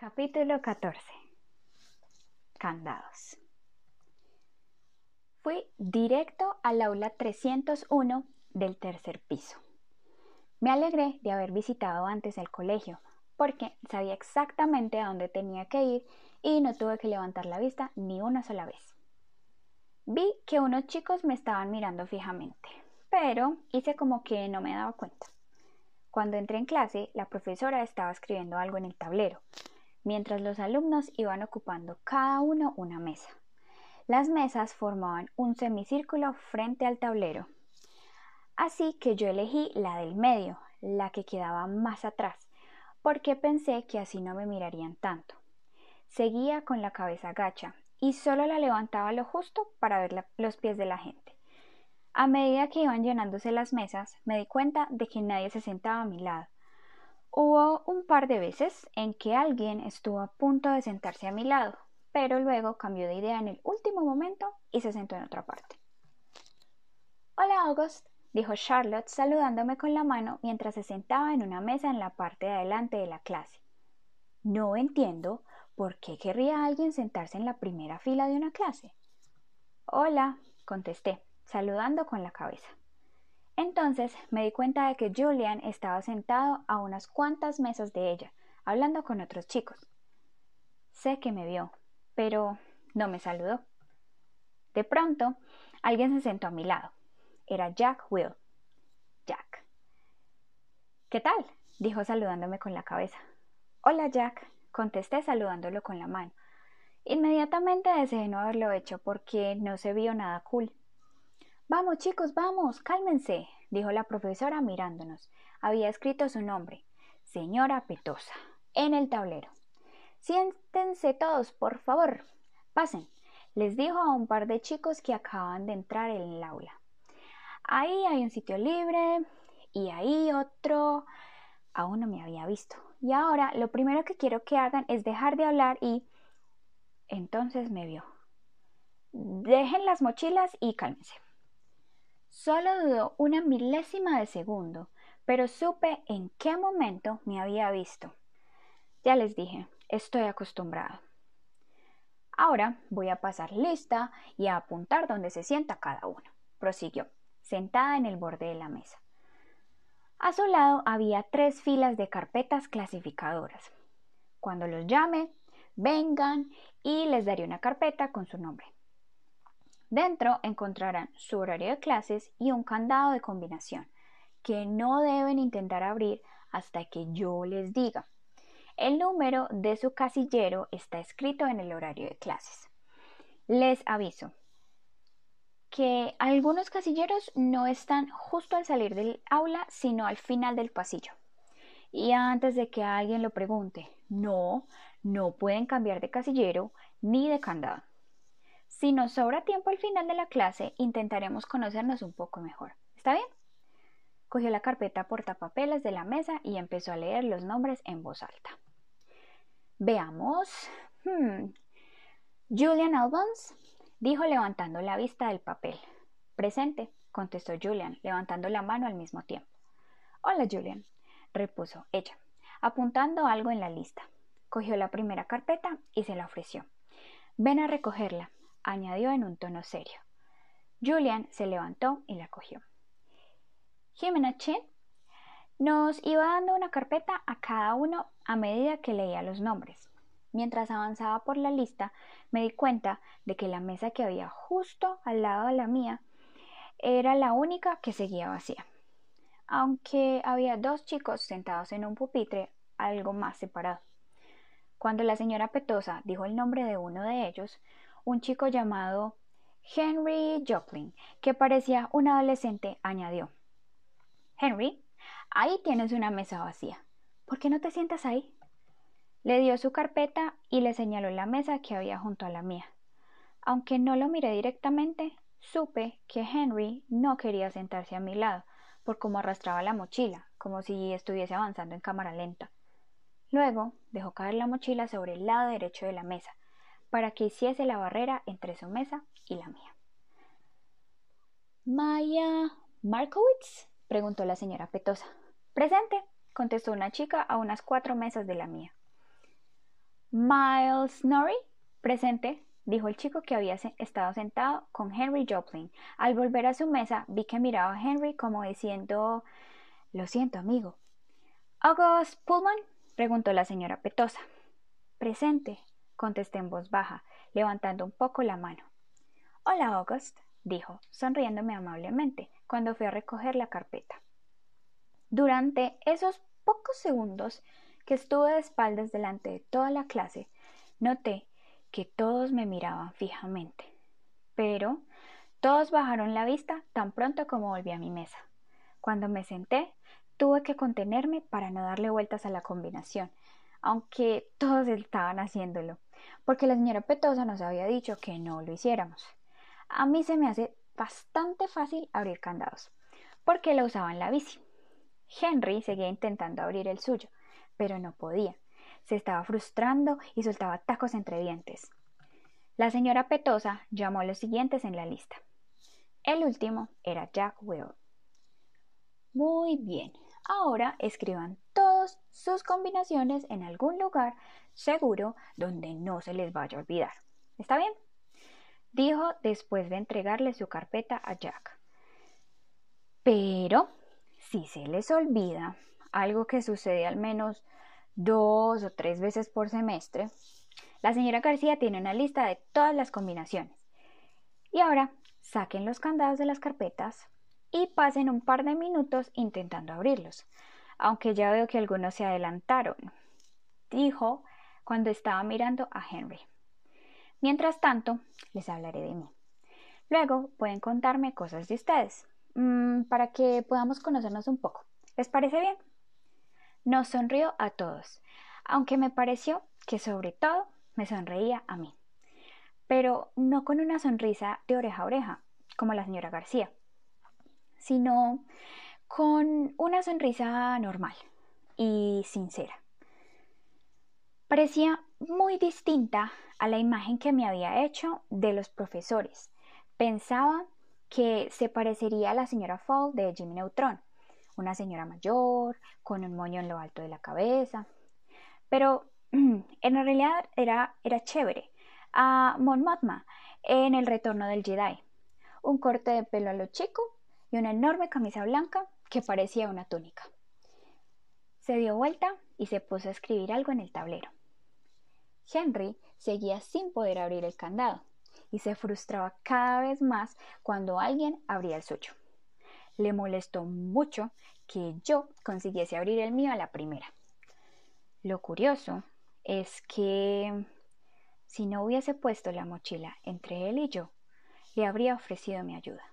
Capítulo 14 Candados Fui directo al aula 301 del tercer piso. Me alegré de haber visitado antes el colegio, porque sabía exactamente a dónde tenía que ir y no tuve que levantar la vista ni una sola vez. Vi que unos chicos me estaban mirando fijamente, pero hice como que no me daba cuenta. Cuando entré en clase, la profesora estaba escribiendo algo en el tablero, mientras los alumnos iban ocupando cada uno una mesa. Las mesas formaban un semicírculo frente al tablero. Así que yo elegí la del medio, la que quedaba más atrás, porque pensé que así no me mirarían tanto. Seguía con la cabeza gacha y solo la levantaba lo justo para ver los pies de la gente. A medida que iban llenándose las mesas, me di cuenta de que nadie se sentaba a mi lado, Hubo un par de veces en que alguien estuvo a punto de sentarse a mi lado, pero luego cambió de idea en el último momento y se sentó en otra parte. Hola, August, dijo Charlotte saludándome con la mano mientras se sentaba en una mesa en la parte de adelante de la clase. No entiendo por qué querría alguien sentarse en la primera fila de una clase. Hola, contesté, saludando con la cabeza. Entonces me di cuenta de que Julian estaba sentado a unas cuantas mesas de ella, hablando con otros chicos. Sé que me vio, pero no me saludó. De pronto, alguien se sentó a mi lado. Era Jack Will. Jack. ¿Qué tal? dijo saludándome con la cabeza. Hola, Jack, contesté saludándolo con la mano. Inmediatamente deseé no haberlo hecho porque no se vio nada cool. Vamos, chicos, vamos, cálmense, dijo la profesora mirándonos. Había escrito su nombre, señora Petosa, en el tablero. Siéntense todos, por favor. Pasen, les dijo a un par de chicos que acaban de entrar en el aula. Ahí hay un sitio libre y ahí otro. Aún no me había visto. Y ahora lo primero que quiero que hagan es dejar de hablar y... Entonces me vio. Dejen las mochilas y cálmense. Solo dudó una milésima de segundo, pero supe en qué momento me había visto. Ya les dije, estoy acostumbrado. Ahora voy a pasar lista y a apuntar donde se sienta cada uno, prosiguió, sentada en el borde de la mesa. A su lado había tres filas de carpetas clasificadoras. Cuando los llame, vengan y les daré una carpeta con su nombre. Dentro encontrarán su horario de clases y un candado de combinación que no deben intentar abrir hasta que yo les diga. El número de su casillero está escrito en el horario de clases. Les aviso que algunos casilleros no están justo al salir del aula, sino al final del pasillo. Y antes de que alguien lo pregunte, no, no pueden cambiar de casillero ni de candado. Si nos sobra tiempo al final de la clase, intentaremos conocernos un poco mejor. ¿Está bien? Cogió la carpeta portapapeles de la mesa y empezó a leer los nombres en voz alta. Veamos. Hmm. Julian Albans, dijo levantando la vista del papel. Presente, contestó Julian, levantando la mano al mismo tiempo. Hola, Julian, repuso ella, apuntando algo en la lista. Cogió la primera carpeta y se la ofreció. Ven a recogerla, añadió en un tono serio. Julian se levantó y la cogió. Jimena Chen nos iba dando una carpeta a cada uno a medida que leía los nombres. Mientras avanzaba por la lista, me di cuenta de que la mesa que había justo al lado de la mía era la única que seguía vacía, aunque había dos chicos sentados en un pupitre algo más separado. Cuando la señora Petosa dijo el nombre de uno de ellos, un chico llamado Henry Joplin, que parecía un adolescente, añadió Henry, ahí tienes una mesa vacía. ¿Por qué no te sientas ahí? Le dio su carpeta y le señaló la mesa que había junto a la mía. Aunque no lo miré directamente, supe que Henry no quería sentarse a mi lado, por cómo arrastraba la mochila, como si estuviese avanzando en cámara lenta. Luego dejó caer la mochila sobre el lado derecho de la mesa, para que hiciese la barrera entre su mesa y la mía. Maya Markowitz? preguntó la señora Petosa. Presente, contestó una chica a unas cuatro mesas de la mía. Miles Norrie, presente, dijo el chico que había estado sentado con Henry Joplin. Al volver a su mesa vi que miraba a Henry como diciendo Lo siento, amigo. August Pullman, preguntó la señora Petosa. Presente, contesté en voz baja, levantando un poco la mano. Hola, August, dijo, sonriéndome amablemente, cuando fui a recoger la carpeta. Durante esos pocos segundos que estuve de espaldas delante de toda la clase, noté que todos me miraban fijamente. Pero todos bajaron la vista tan pronto como volví a mi mesa. Cuando me senté, tuve que contenerme para no darle vueltas a la combinación, aunque todos estaban haciéndolo, porque la señora Petosa nos había dicho que no lo hiciéramos. A mí se me hace bastante fácil abrir candados, porque lo usaba en la bici. Henry seguía intentando abrir el suyo, pero no podía. Se estaba frustrando y soltaba tacos entre dientes. La señora Petosa llamó a los siguientes en la lista. El último era Jack Will. Muy bien, ahora escriban sus combinaciones en algún lugar seguro donde no se les vaya a olvidar. ¿Está bien? Dijo después de entregarle su carpeta a Jack. Pero si se les olvida, algo que sucede al menos dos o tres veces por semestre, la señora García tiene una lista de todas las combinaciones. Y ahora saquen los candados de las carpetas y pasen un par de minutos intentando abrirlos, aunque ya veo que algunos se adelantaron, dijo cuando estaba mirando a Henry. Mientras tanto, les hablaré de mí. Luego pueden contarme cosas de ustedes, mm, para que podamos conocernos un poco. ¿Les parece bien? Nos sonrió a todos, aunque me pareció que sobre todo me sonreía a mí. Pero no con una sonrisa de oreja a oreja, como la señora García, sino con una sonrisa normal y sincera. Parecía muy distinta a la imagen que me había hecho de los profesores. Pensaba que se parecería a la señora Fall de Jimmy Neutron, una señora mayor, con un moño en lo alto de la cabeza. Pero en realidad era, era chévere. A Mon Mothma en El Retorno del Jedi. Un corte de pelo a lo chico y una enorme camisa blanca que parecía una túnica. Se dio vuelta y se puso a escribir algo en el tablero. Henry seguía sin poder abrir el candado y se frustraba cada vez más cuando alguien abría el suyo. Le molestó mucho que yo consiguiese abrir el mío a la primera. Lo curioso es que si no hubiese puesto la mochila entre él y yo, le habría ofrecido mi ayuda.